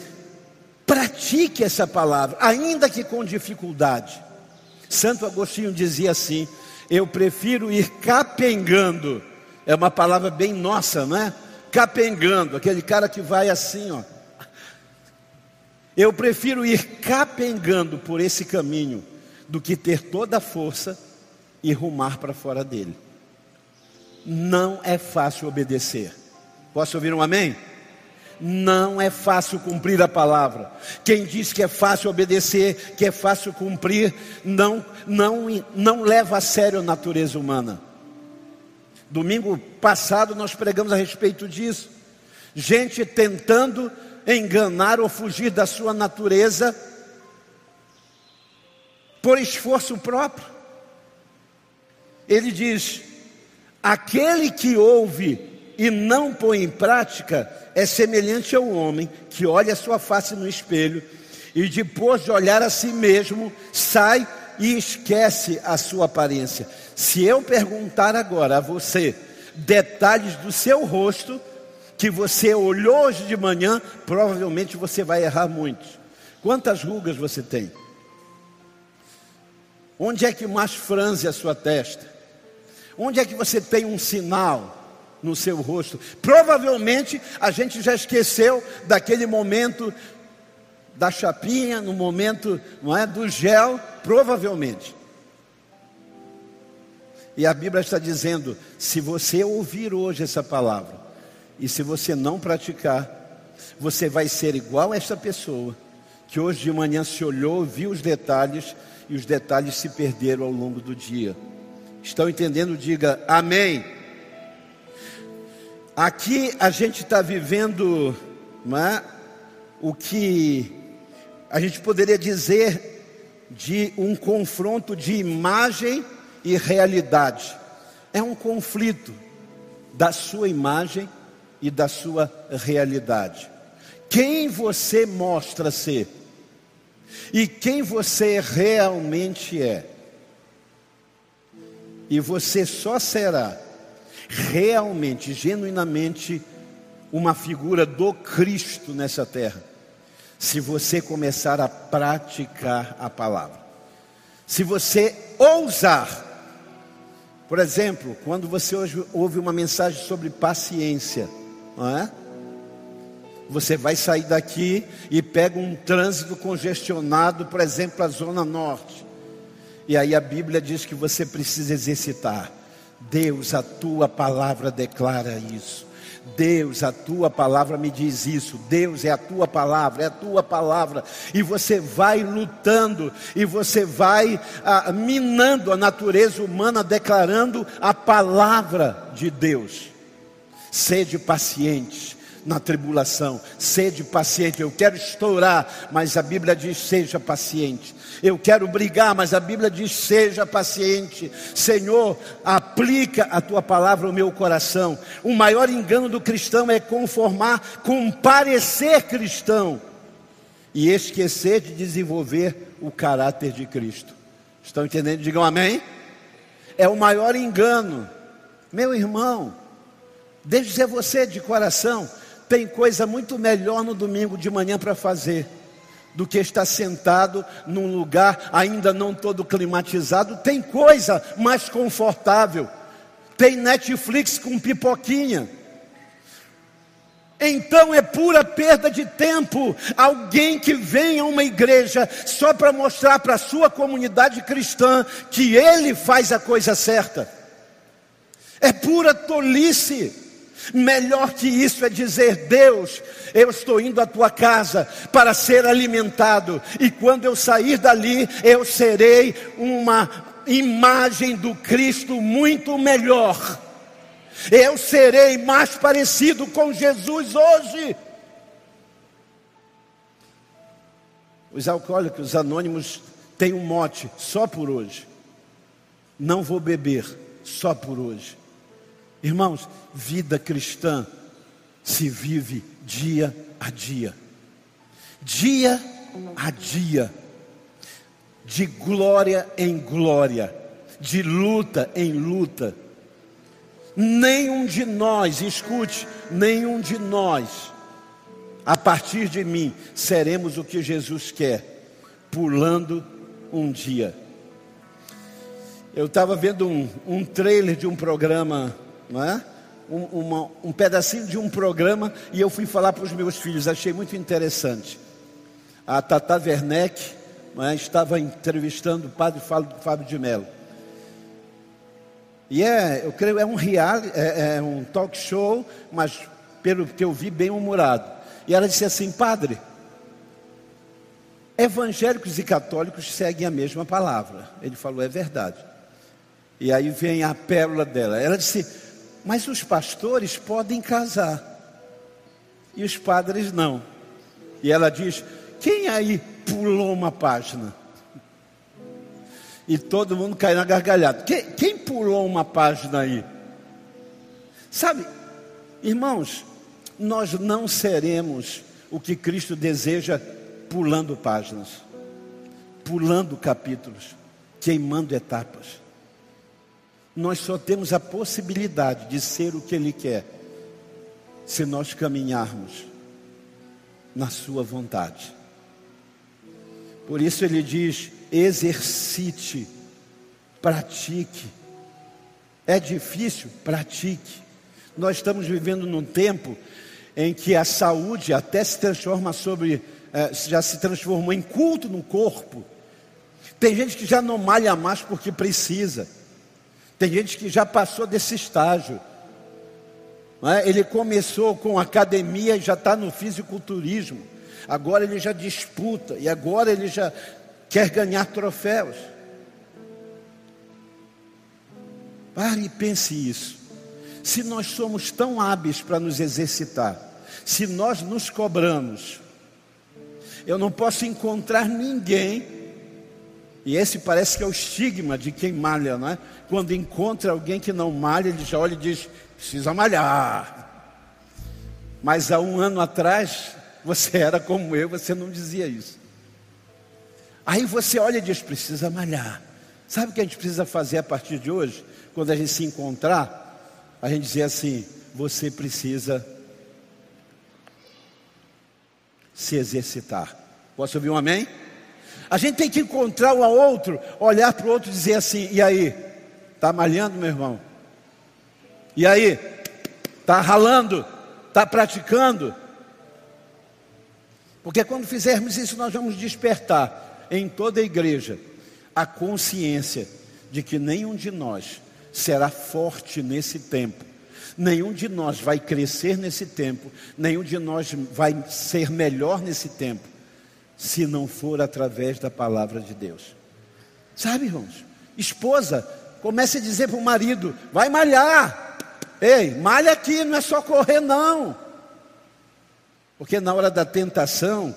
pratique essa palavra, ainda que com dificuldade. Santo Agostinho dizia assim: eu prefiro ir capengando, é uma palavra bem nossa, não é? capengando, aquele cara que vai assim, ó. Eu prefiro ir capengando por esse caminho do que ter toda a força e rumar para fora dele. Não é fácil obedecer. Posso ouvir um amém? Não é fácil cumprir a palavra. Quem diz que é fácil obedecer, que é fácil cumprir, não, não, não leva a sério a natureza humana. Domingo passado nós pregamos a respeito disso. Gente tentando enganar ou fugir da sua natureza por esforço próprio. Ele diz: aquele que ouve e não põe em prática é semelhante ao homem que olha a sua face no espelho e depois de olhar a si mesmo sai e esquece a sua aparência. Se eu perguntar agora a você detalhes do seu rosto, que você olhou hoje de manhã, provavelmente você vai errar muito. Quantas rugas você tem? Onde é que mais franze a sua testa? Onde é que você tem um sinal no seu rosto? Provavelmente a gente já esqueceu daquele momento da chapinha, no momento não é, do gel, provavelmente. E a Bíblia está dizendo: se você ouvir hoje essa palavra, e se você não praticar, você vai ser igual a esta pessoa, que hoje de manhã se olhou, viu os detalhes, e os detalhes se perderam ao longo do dia. Estão entendendo? Diga amém. Aqui a gente está vivendo é, o que a gente poderia dizer de um confronto de imagem e realidade. É um conflito da sua imagem e da sua realidade. Quem você mostra ser e quem você realmente é. E você só será realmente, genuinamente, uma figura do Cristo nessa terra, se você começar a praticar a palavra. Se você ousar, por exemplo, quando você hoje ouve uma mensagem sobre paciência, não é? Você vai sair daqui e pega um trânsito congestionado, por exemplo, a zona norte. E aí a Bíblia diz que você precisa exercitar. Deus, a tua palavra declara isso. Deus, a tua palavra me diz isso. Deus é a tua palavra, é a tua palavra. E você vai lutando, e você vai ah, minando a natureza humana, declarando a palavra de Deus. Sede paciente na tribulação. Sede paciente. Eu quero estourar, mas a Bíblia diz: seja paciente. Eu quero brigar, mas a Bíblia diz: seja paciente. Senhor, aplica a tua palavra ao meu coração. O maior engano do cristão é conformar com um parecer cristão e esquecer de desenvolver o caráter de Cristo. Estão entendendo? Digam amém. É o maior engano. Meu irmão, deixe ser você de coração. Tem coisa muito melhor no domingo de manhã para fazer do que estar sentado num lugar ainda não todo climatizado. Tem coisa mais confortável. Tem Netflix com pipoquinha. Então é pura perda de tempo alguém que vem a uma igreja só para mostrar para a sua comunidade cristã que ele faz a coisa certa. É pura tolice. Melhor que isso é dizer: Deus, eu estou indo à tua casa para ser alimentado, e quando eu sair dali, eu serei uma imagem do Cristo muito melhor. Eu serei mais parecido com Jesus hoje. Os alcoólicos anônimos têm um mote só por hoje. Não vou beber só por hoje. Irmãos, vida cristã se vive dia a dia, dia a dia, de glória em glória, de luta em luta. Nenhum de nós, escute, nenhum de nós, a partir de mim, seremos o que Jesus quer, pulando um dia. Eu estava vendo um, um trailer de um programa não é? Um, uma, um pedacinho de um programa e eu fui falar para os meus filhos, achei muito interessante. A Tata Werneck é? estava entrevistando o padre Fábio de Mello. E é, eu creio, é um reality, é, é um talk show, mas pelo que eu vi, bem humorado. E ela disse assim, padre, evangélicos e católicos seguem a mesma palavra. Ele falou, é verdade. E aí vem a pérola dela. Ela disse, mas os pastores podem casar e os padres não. E ela diz: quem aí pulou uma página? E todo mundo cai na gargalhada. Quem, quem pulou uma página aí? Sabe, irmãos, nós não seremos o que Cristo deseja pulando páginas, pulando capítulos, queimando etapas nós só temos a possibilidade de ser o que Ele quer, se nós caminharmos na Sua vontade. Por isso Ele diz: exercite, pratique, É difícil? Pratique. Nós estamos vivendo num tempo em que a saúde até se transforma sobre, eh, já se transformou em culto no corpo. Tem gente que já não malha mais porque precisa. Tem gente que já passou desse estágio. É? Ele começou com academia e já está no fisiculturismo. Agora ele já disputa e agora ele já quer ganhar troféus. Pare e pense isso. Se nós somos tão hábeis para nos exercitar, se nós nos cobramos, eu não posso encontrar ninguém, e esse parece que é o estigma de quem malha, não é? Quando encontra alguém que não malha, ele já olha e diz: precisa malhar. Mas há um ano atrás, você era como eu, você não dizia isso. Aí você olha e diz: precisa malhar. Sabe o que a gente precisa fazer a partir de hoje? Quando a gente se encontrar, a gente dizer assim: você precisa se exercitar. Posso ouvir um amém? A gente tem que encontrar um ao outro, olhar para o outro e dizer assim: e aí? Está malhando, meu irmão? E aí? Está ralando? Está praticando? Porque quando fizermos isso, nós vamos despertar em toda a igreja a consciência de que nenhum de nós será forte nesse tempo, nenhum de nós vai crescer nesse tempo, nenhum de nós vai ser melhor nesse tempo, se não for através da palavra de Deus. Sabe, irmãos? Esposa, comece a dizer para o marido: vai malhar. Ei, malha aqui, não é só correr, não. Porque na hora da tentação,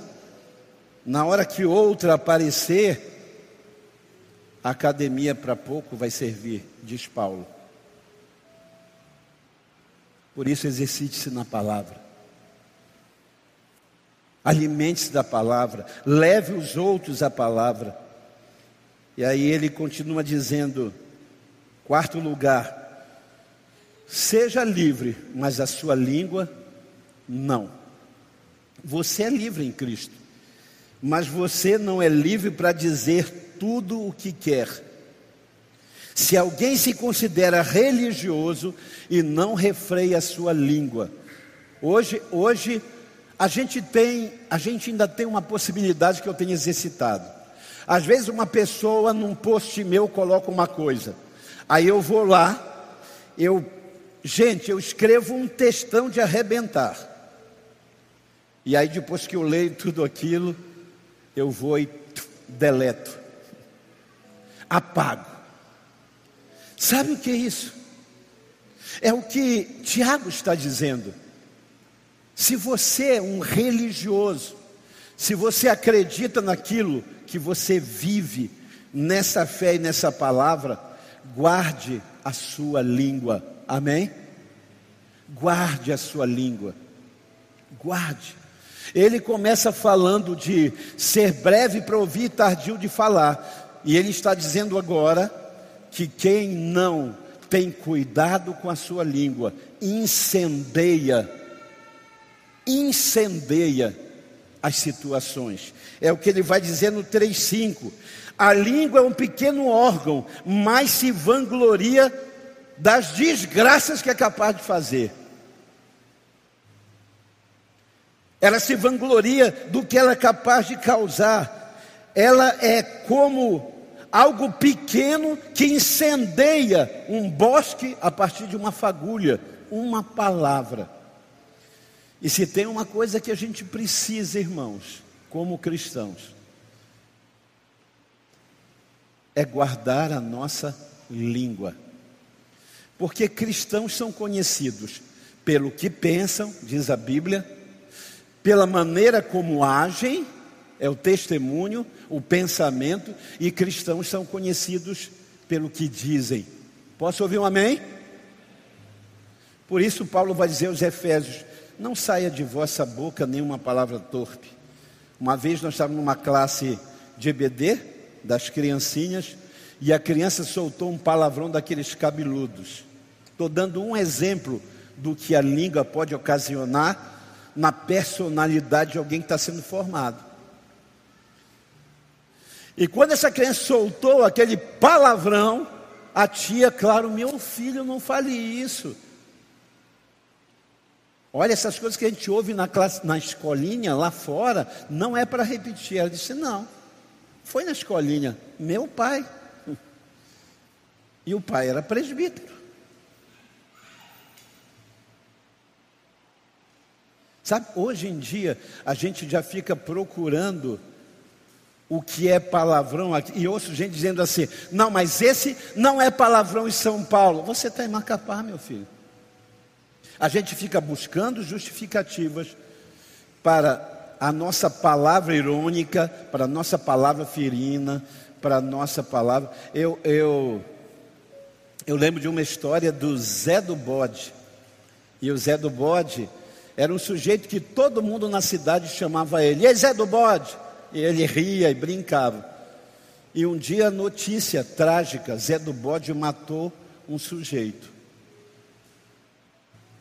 na hora que outra aparecer, a academia para pouco vai servir, diz Paulo. Por isso, exercite-se na palavra. Alimente-se da palavra. Leve os outros à palavra. E aí ele continua dizendo: quarto lugar, Seja livre, mas a sua língua não. Você é livre em Cristo, mas você não é livre para dizer tudo o que quer. Se alguém se considera religioso e não refreia a sua língua, hoje, hoje a gente tem, a gente ainda tem uma possibilidade que eu tenho exercitado. Às vezes uma pessoa num post meu coloca uma coisa, aí eu vou lá, eu Gente, eu escrevo um textão de arrebentar. E aí, depois que eu leio tudo aquilo, eu vou e deleto. Apago. Sabe o que é isso? É o que Tiago está dizendo. Se você é um religioso, se você acredita naquilo que você vive, nessa fé e nessa palavra, guarde a sua língua Amém? Guarde a sua língua. Guarde. Ele começa falando de ser breve para ouvir e tardio de falar. E ele está dizendo agora que quem não tem cuidado com a sua língua, incendeia, incendeia as situações. É o que ele vai dizer no 3,5. A língua é um pequeno órgão, mas se vangloria das desgraças que é capaz de fazer. Ela se vangloria do que ela é capaz de causar. Ela é como algo pequeno que incendeia um bosque a partir de uma fagulha, uma palavra. E se tem uma coisa que a gente precisa, irmãos, como cristãos, é guardar a nossa língua. Porque cristãos são conhecidos pelo que pensam, diz a Bíblia, pela maneira como agem, é o testemunho, o pensamento, e cristãos são conhecidos pelo que dizem. Posso ouvir um amém? Por isso, Paulo vai dizer aos Efésios: Não saia de vossa boca nenhuma palavra torpe. Uma vez nós estávamos numa classe de EBD, das criancinhas, e a criança soltou um palavrão daqueles cabeludos. Estou dando um exemplo do que a língua pode ocasionar na personalidade de alguém que está sendo formado. E quando essa criança soltou aquele palavrão, A tia, claro, meu filho, não fale isso. Olha, essas coisas que a gente ouve na, classe, na escolinha lá fora, não é para repetir. Ela disse: não, foi na escolinha, meu pai. E o pai era presbítero. Sabe, hoje em dia a gente já fica procurando o que é palavrão aqui. E ouço gente dizendo assim: não, mas esse não é palavrão em São Paulo. Você está em Macapá, meu filho. A gente fica buscando justificativas para a nossa palavra irônica, para a nossa palavra ferina, para a nossa palavra. Eu, eu, eu lembro de uma história do Zé do Bode. E o Zé do Bode era um sujeito que todo mundo na cidade chamava ele. E Zé do Bode? E ele ria e brincava. E um dia, notícia trágica: Zé do Bode matou um sujeito.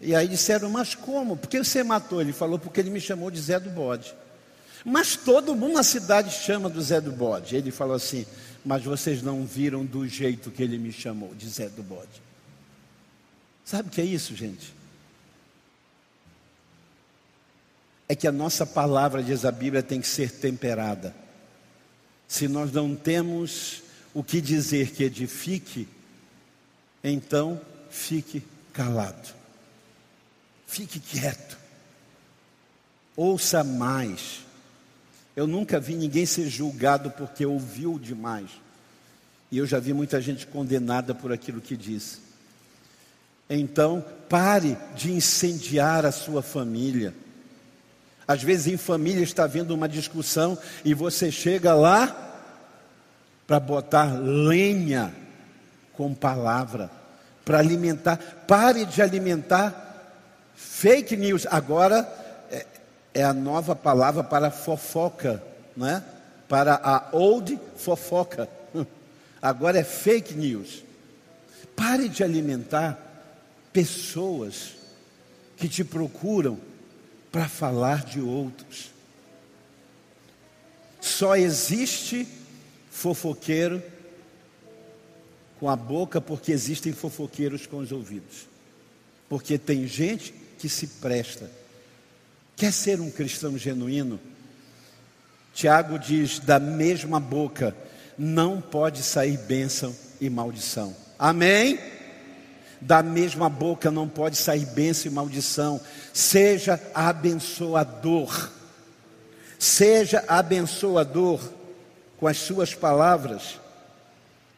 E aí disseram, mas como? Por que você matou? Ele falou, porque ele me chamou de Zé do Bode. Mas todo mundo na cidade chama do Zé do Bode. Ele falou assim, mas vocês não viram do jeito que ele me chamou, de Zé do Bode. Sabe o que é isso, gente? É que a nossa palavra, diz a Bíblia, tem que ser temperada. Se nós não temos o que dizer que edifique, então fique calado. Fique quieto. Ouça mais. Eu nunca vi ninguém ser julgado porque ouviu demais. E eu já vi muita gente condenada por aquilo que disse. Então, pare de incendiar a sua família. Às vezes em família está havendo uma discussão e você chega lá para botar lenha com palavra, para alimentar. Pare de alimentar Fake news agora é, é a nova palavra para fofoca, não é? Para a old fofoca. Agora é fake news. Pare de alimentar pessoas que te procuram para falar de outros. Só existe fofoqueiro com a boca porque existem fofoqueiros com os ouvidos. Porque tem gente que se presta. Quer ser um cristão genuíno? Tiago diz: da mesma boca não pode sair bênção e maldição. Amém? Da mesma boca não pode sair bênção e maldição. Seja abençoador. Seja abençoador com as suas palavras.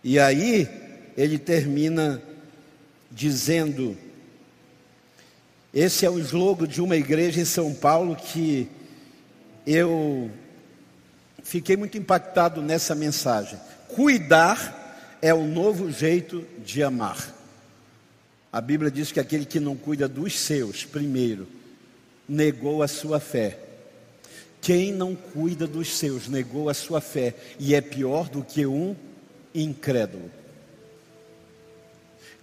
E aí ele termina dizendo: esse é o slogan de uma igreja em São Paulo que eu fiquei muito impactado nessa mensagem. Cuidar é o novo jeito de amar. A Bíblia diz que aquele que não cuida dos seus, primeiro, negou a sua fé. Quem não cuida dos seus, negou a sua fé e é pior do que um incrédulo.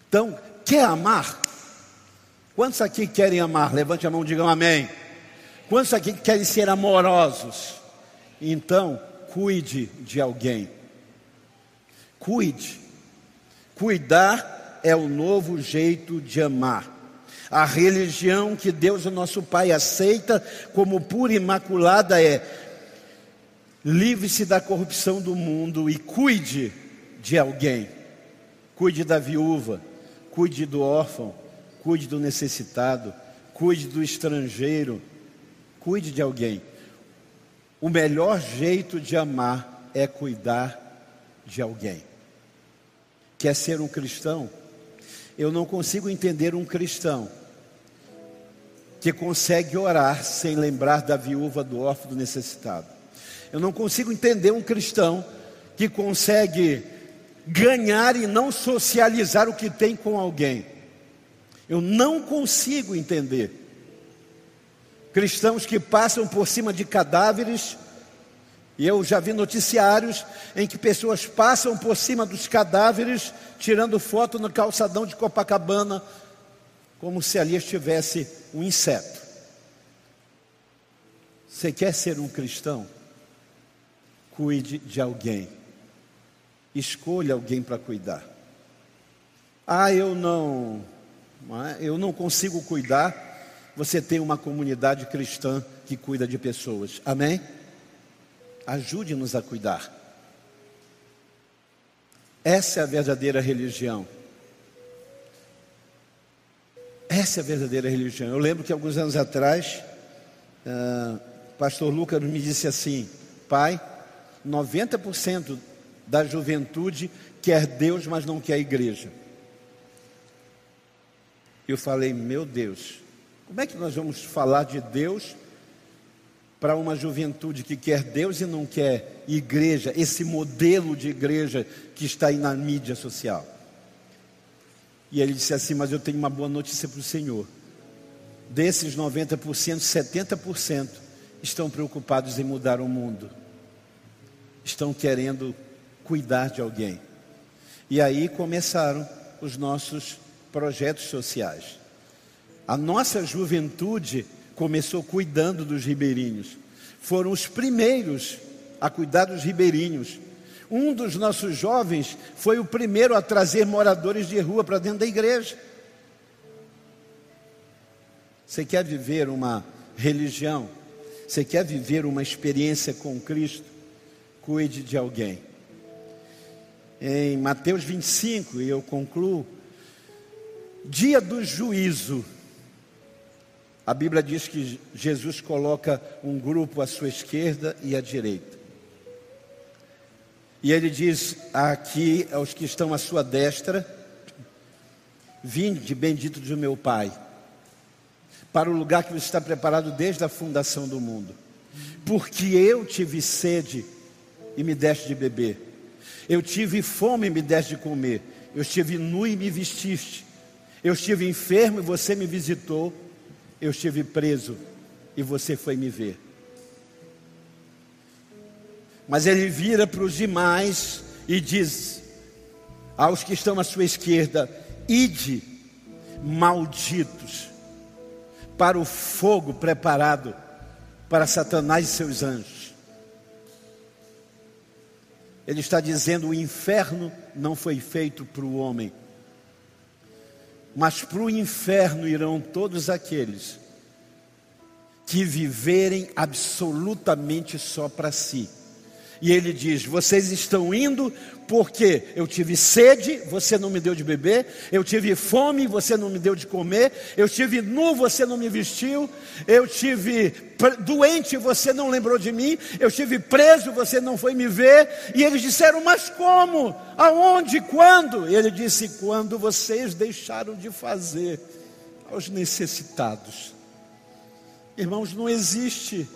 Então, quer amar? Quantos aqui querem amar? Levante a mão e digam amém. Quantos aqui querem ser amorosos? Então, cuide de alguém. Cuide. Cuidar é o novo jeito de amar. A religião que Deus, o nosso Pai, aceita como pura e imaculada é: livre-se da corrupção do mundo e cuide de alguém. Cuide da viúva, cuide do órfão, cuide do necessitado, cuide do estrangeiro, cuide de alguém. O melhor jeito de amar é cuidar de alguém. Quer ser um cristão? Eu não consigo entender um cristão que consegue orar sem lembrar da viúva, do órfão, do necessitado. Eu não consigo entender um cristão que consegue ganhar e não socializar o que tem com alguém. Eu não consigo entender. Cristãos que passam por cima de cadáveres, e eu já vi noticiários em que pessoas passam por cima dos cadáveres, tirando foto no calçadão de Copacabana, como se ali estivesse um inseto. Você quer ser um cristão? Cuide de alguém. Escolha alguém para cuidar. Ah, eu não? Eu não consigo cuidar. Você tem uma comunidade cristã que cuida de pessoas. Amém? Ajude-nos a cuidar. Essa é a verdadeira religião. Essa é a verdadeira religião. Eu lembro que alguns anos atrás, uh, pastor Lucas me disse assim: Pai, 90% da juventude quer Deus, mas não quer a igreja. Eu falei: Meu Deus, como é que nós vamos falar de Deus para uma juventude que quer Deus e não quer igreja, esse modelo de igreja que está aí na mídia social? E ele disse assim: Mas eu tenho uma boa notícia para o Senhor. Desses 90%, 70% estão preocupados em mudar o mundo, estão querendo cuidar de alguém. E aí começaram os nossos projetos sociais. A nossa juventude começou cuidando dos ribeirinhos. Foram os primeiros a cuidar dos ribeirinhos. Um dos nossos jovens foi o primeiro a trazer moradores de rua para dentro da igreja. Você quer viver uma religião? Você quer viver uma experiência com Cristo? Cuide de alguém. Em Mateus 25, e eu concluo, dia do juízo, a Bíblia diz que Jesus coloca um grupo à sua esquerda e à direita. E ele diz aqui aos que estão à sua destra: Vinde, bendito do meu Pai, para o lugar que está preparado desde a fundação do mundo. Porque eu tive sede e me deste de beber. Eu tive fome e me deste de comer. Eu estive nu e me vestiste. Eu estive enfermo e você me visitou eu estive preso e você foi me ver. Mas ele vira para os demais e diz aos que estão à sua esquerda: Ide, malditos, para o fogo preparado para Satanás e seus anjos. Ele está dizendo: o inferno não foi feito para o homem mas para o inferno irão todos aqueles que viverem absolutamente só para si. E ele diz: Vocês estão indo porque eu tive sede, você não me deu de beber, eu tive fome, você não me deu de comer, eu tive nu, você não me vestiu, eu tive doente, você não lembrou de mim, eu tive preso, você não foi me ver. E eles disseram: Mas como? Aonde? Quando? E ele disse: Quando vocês deixaram de fazer aos necessitados. Irmãos, não existe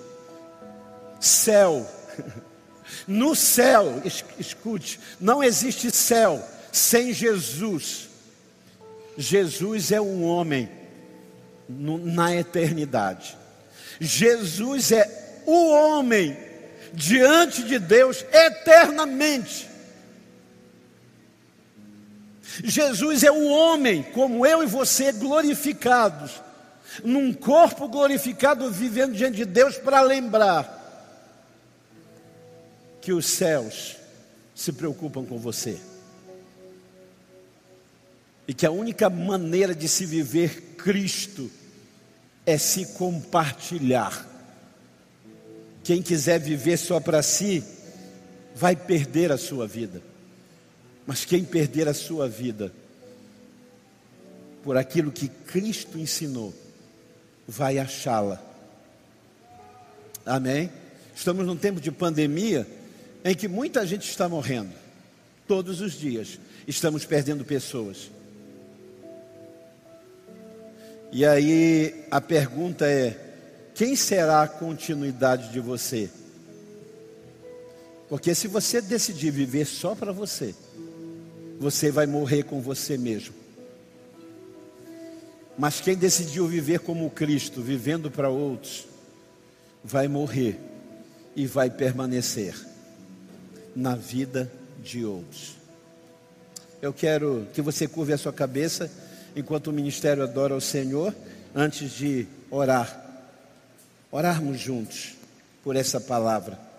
céu No céu, escute, não existe céu sem Jesus. Jesus é um homem na eternidade. Jesus é o homem diante de Deus eternamente. Jesus é o homem, como eu e você, glorificados, num corpo glorificado, vivendo diante de Deus para lembrar que os céus se preocupam com você. E que a única maneira de se viver Cristo é se compartilhar. Quem quiser viver só para si, vai perder a sua vida. Mas quem perder a sua vida por aquilo que Cristo ensinou, vai achá-la. Amém? Estamos num tempo de pandemia em que muita gente está morrendo. Todos os dias estamos perdendo pessoas. E aí a pergunta é: quem será a continuidade de você? Porque se você decidir viver só para você, você vai morrer com você mesmo. Mas quem decidiu viver como Cristo, vivendo para outros, vai morrer e vai permanecer na vida de outros. Eu quero que você curve a sua cabeça enquanto o ministério adora ao Senhor, antes de orar. Orarmos juntos por essa palavra.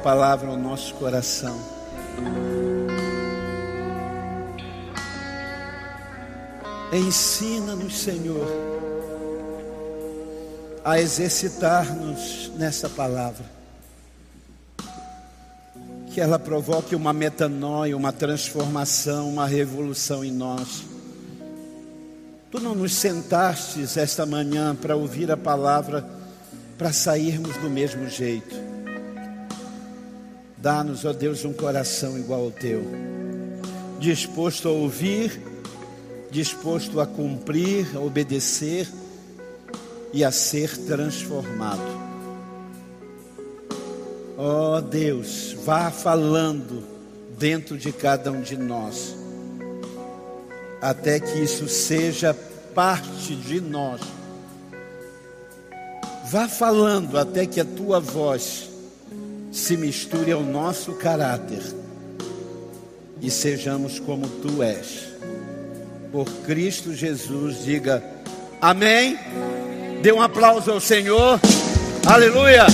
palavra ao nosso coração. Ensina-nos, Senhor, a exercitar-nos nessa palavra. Que ela provoque uma metanoia, uma transformação, uma revolução em nós. Tu não nos sentastes esta manhã para ouvir a palavra, para sairmos do mesmo jeito. Dá-nos, ó Deus, um coração igual ao teu, disposto a ouvir, disposto a cumprir, a obedecer e a ser transformado. Ó Deus, vá falando dentro de cada um de nós, até que isso seja parte de nós. Vá falando até que a tua voz se misture ao nosso caráter e sejamos como tu és. Por Cristo Jesus, diga amém. Dê um aplauso ao Senhor. Aleluia.